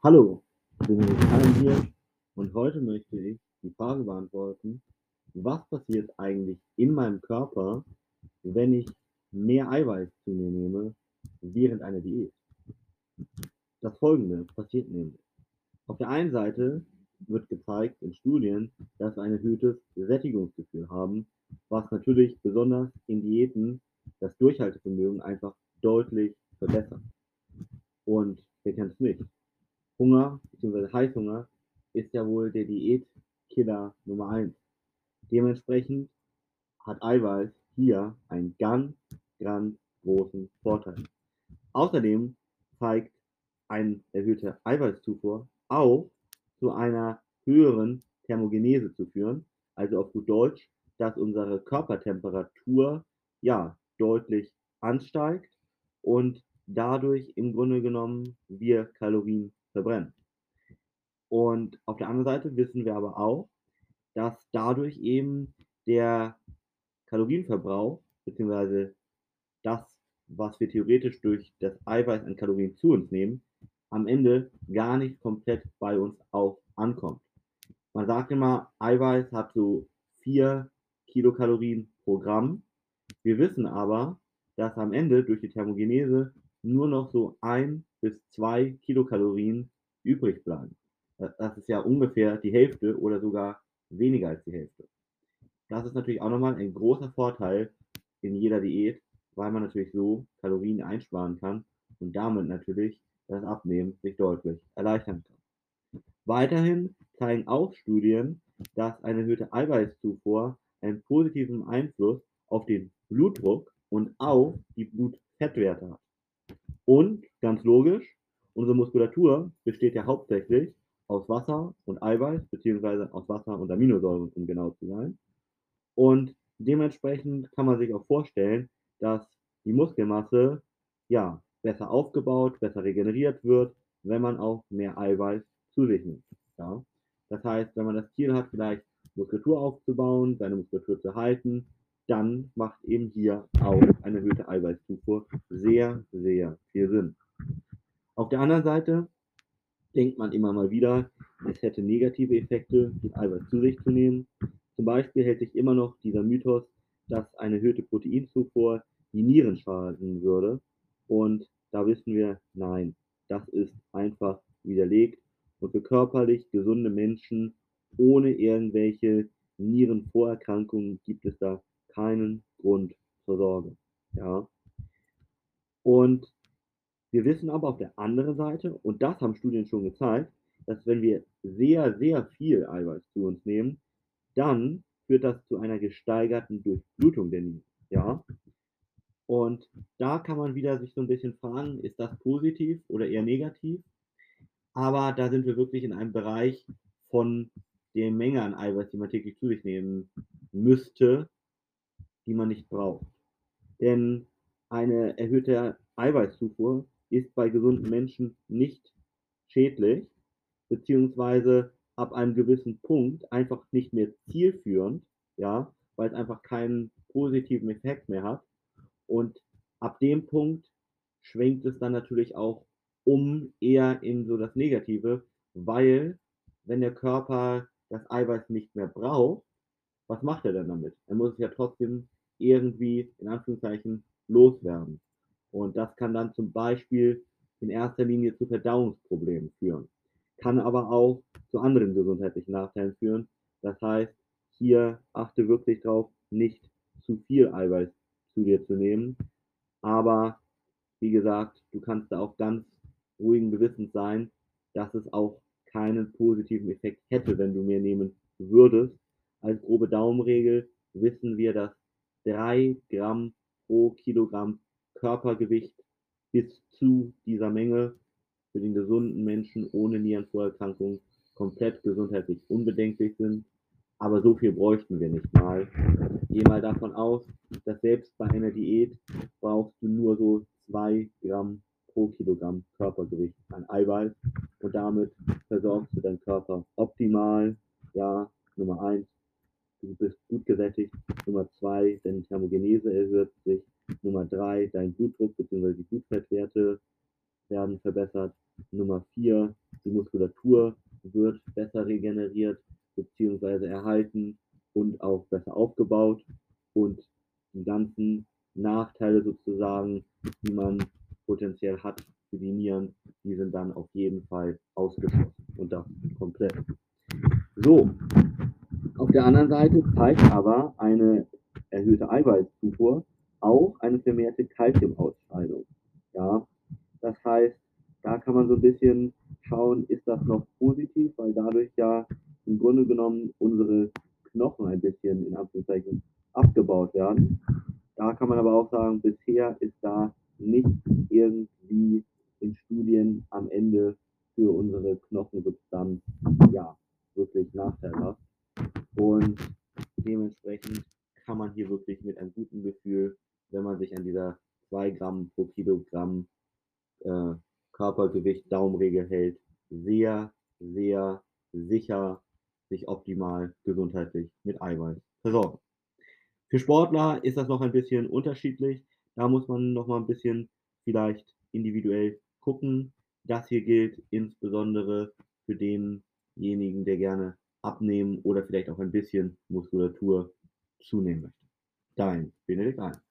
Hallo, ich bin Kai hier und heute möchte ich die Frage beantworten, was passiert eigentlich in meinem Körper, wenn ich mehr Eiweiß zu mir nehme während einer Diät? Das Folgende passiert nämlich. Auf der einen Seite wird gezeigt in Studien, dass wir ein erhöhtes Sättigungsgefühl haben, was natürlich besonders in Diäten das Durchhaltevermögen einfach deutlich verbessert. Und wer kennt es nicht? Hunger bzw. Heißhunger ist ja wohl der Diätkiller Nummer 1. Dementsprechend hat Eiweiß hier einen ganz, ganz großen Vorteil. Außerdem zeigt eine erhöhte Eiweißzufuhr auch zu einer höheren Thermogenese zu führen, also auf gut Deutsch, dass unsere Körpertemperatur ja deutlich ansteigt und dadurch im Grunde genommen wir Kalorien verbrennen. Und auf der anderen Seite wissen wir aber auch, dass dadurch eben der Kalorienverbrauch beziehungsweise das, was wir theoretisch durch das Eiweiß an Kalorien zu uns nehmen, am Ende gar nicht komplett bei uns auch ankommt. Man sagt immer, Eiweiß hat so 4 Kilokalorien pro Gramm. Wir wissen aber, dass am Ende durch die Thermogenese nur noch so 1 bis 2 Kilokalorien übrig bleiben. Das ist ja ungefähr die Hälfte oder sogar weniger als die Hälfte. Das ist natürlich auch nochmal ein großer Vorteil in jeder Diät, weil man natürlich so Kalorien einsparen kann und damit natürlich das Abnehmen sich deutlich erleichtern kann. Weiterhin zeigen auch Studien, dass eine erhöhte Eiweißzufuhr einen positiven Einfluss auf den Blutdruck und auch die Blutfettwerte hat. Und ganz logisch, unsere Muskulatur besteht ja hauptsächlich aus Wasser und Eiweiß, beziehungsweise aus Wasser und Aminosäuren, um genau zu sein. Und dementsprechend kann man sich auch vorstellen, dass die Muskelmasse ja besser aufgebaut, besser regeneriert wird, wenn man auch mehr Eiweiß zu sich nimmt. Ja? Das heißt, wenn man das Ziel hat, vielleicht Muskulatur aufzubauen, seine Muskulatur zu halten, dann macht eben hier auch eine erhöhte Eiweißzufuhr sehr, sehr viel Sinn. Auf der anderen Seite denkt man immer mal wieder, es hätte negative Effekte, die Eiweiß zu sich zu nehmen. Zum Beispiel hält sich immer noch dieser Mythos, dass eine erhöhte Proteinzufuhr die Nieren schaden würde. Und da wissen wir, nein, das ist einfach widerlegt. Und für körperlich gesunde Menschen ohne irgendwelche Nierenvorerkrankungen gibt es da keinen Grund zur Sorge. Ja. Und wir wissen aber auf der anderen Seite, und das haben Studien schon gezeigt, dass wenn wir sehr, sehr viel Eiweiß zu uns nehmen, dann führt das zu einer gesteigerten Durchblutung der Nieren. Ja? Und da kann man wieder sich so ein bisschen fragen, ist das positiv oder eher negativ? Aber da sind wir wirklich in einem Bereich von der Menge an Eiweiß, die man täglich zu sich nehmen müsste, die man nicht braucht. Denn eine erhöhte Eiweißzufuhr ist bei gesunden Menschen nicht schädlich, beziehungsweise ab einem gewissen Punkt einfach nicht mehr zielführend, ja, weil es einfach keinen positiven Effekt mehr hat und ab dem Punkt schwenkt es dann natürlich auch um eher in so das Negative, weil wenn der Körper das Eiweiß nicht mehr braucht, was macht er denn damit? Er muss es ja trotzdem irgendwie in Anführungszeichen loswerden. Und das kann dann zum Beispiel in erster Linie zu Verdauungsproblemen führen, kann aber auch zu anderen gesundheitlichen Nachteilen führen. Das heißt, hier achte wirklich darauf, nicht zu viel Eiweiß zu dir zu nehmen. Aber wie gesagt, du kannst da auch ganz ruhigen Gewissens sein, dass es auch keinen positiven Effekt hätte, wenn du mehr nehmen würdest. Als grobe Daumenregel wissen wir, dass drei Gramm pro Kilogramm Körpergewicht bis zu dieser Menge für den gesunden Menschen ohne Nierenvorerkrankung komplett gesundheitlich unbedenklich sind. Aber so viel bräuchten wir nicht mal. Geh mal davon aus, dass selbst bei einer Diät brauchst du nur so zwei Gramm pro Kilogramm Körpergewicht an Eiweiß und damit versorgst du deinen Körper optimal. Ja, Nummer eins, du bist gut gesättigt. Nummer zwei, deine Thermogenese erhöht sich. Nummer drei, dein Blutdruck bzw. die Blutfettwerte werden verbessert. Nummer vier, die Muskulatur wird besser regeneriert bzw. erhalten und auch besser aufgebaut und die ganzen Nachteile sozusagen, die man potenziell hat für die Nieren, die sind dann auf jeden Fall ausgeschlossen und das komplett. So, auf der anderen Seite zeigt aber eine erhöhte Eiweißzufuhr auch eine vermehrte Kalziumausscheidung. Ja, das heißt, da kann man so ein bisschen schauen, ist das noch positiv, weil dadurch ja im Grunde genommen unsere Knochen ein bisschen in Anführungszeichen abgebaut werden. Da kann man aber auch sagen, bisher ist da nicht irgendwie in Studien am Ende für unsere Knochensubstanz ja wirklich nachteilhaft. Und dementsprechend kann man hier wirklich mit einem guten Gefühl, wenn man sich an dieser 2 Gramm pro Kilogramm äh, Körpergewicht Daumenregel hält, sehr, sehr sicher sich optimal gesundheitlich mit Eiweiß versorgen. Für Sportler ist das noch ein bisschen unterschiedlich. Da muss man noch mal ein bisschen vielleicht individuell gucken. Das hier gilt insbesondere für denjenigen, der gerne abnehmen oder vielleicht auch ein bisschen Muskulatur zunehmen möchte. Dein Benedikt Ein.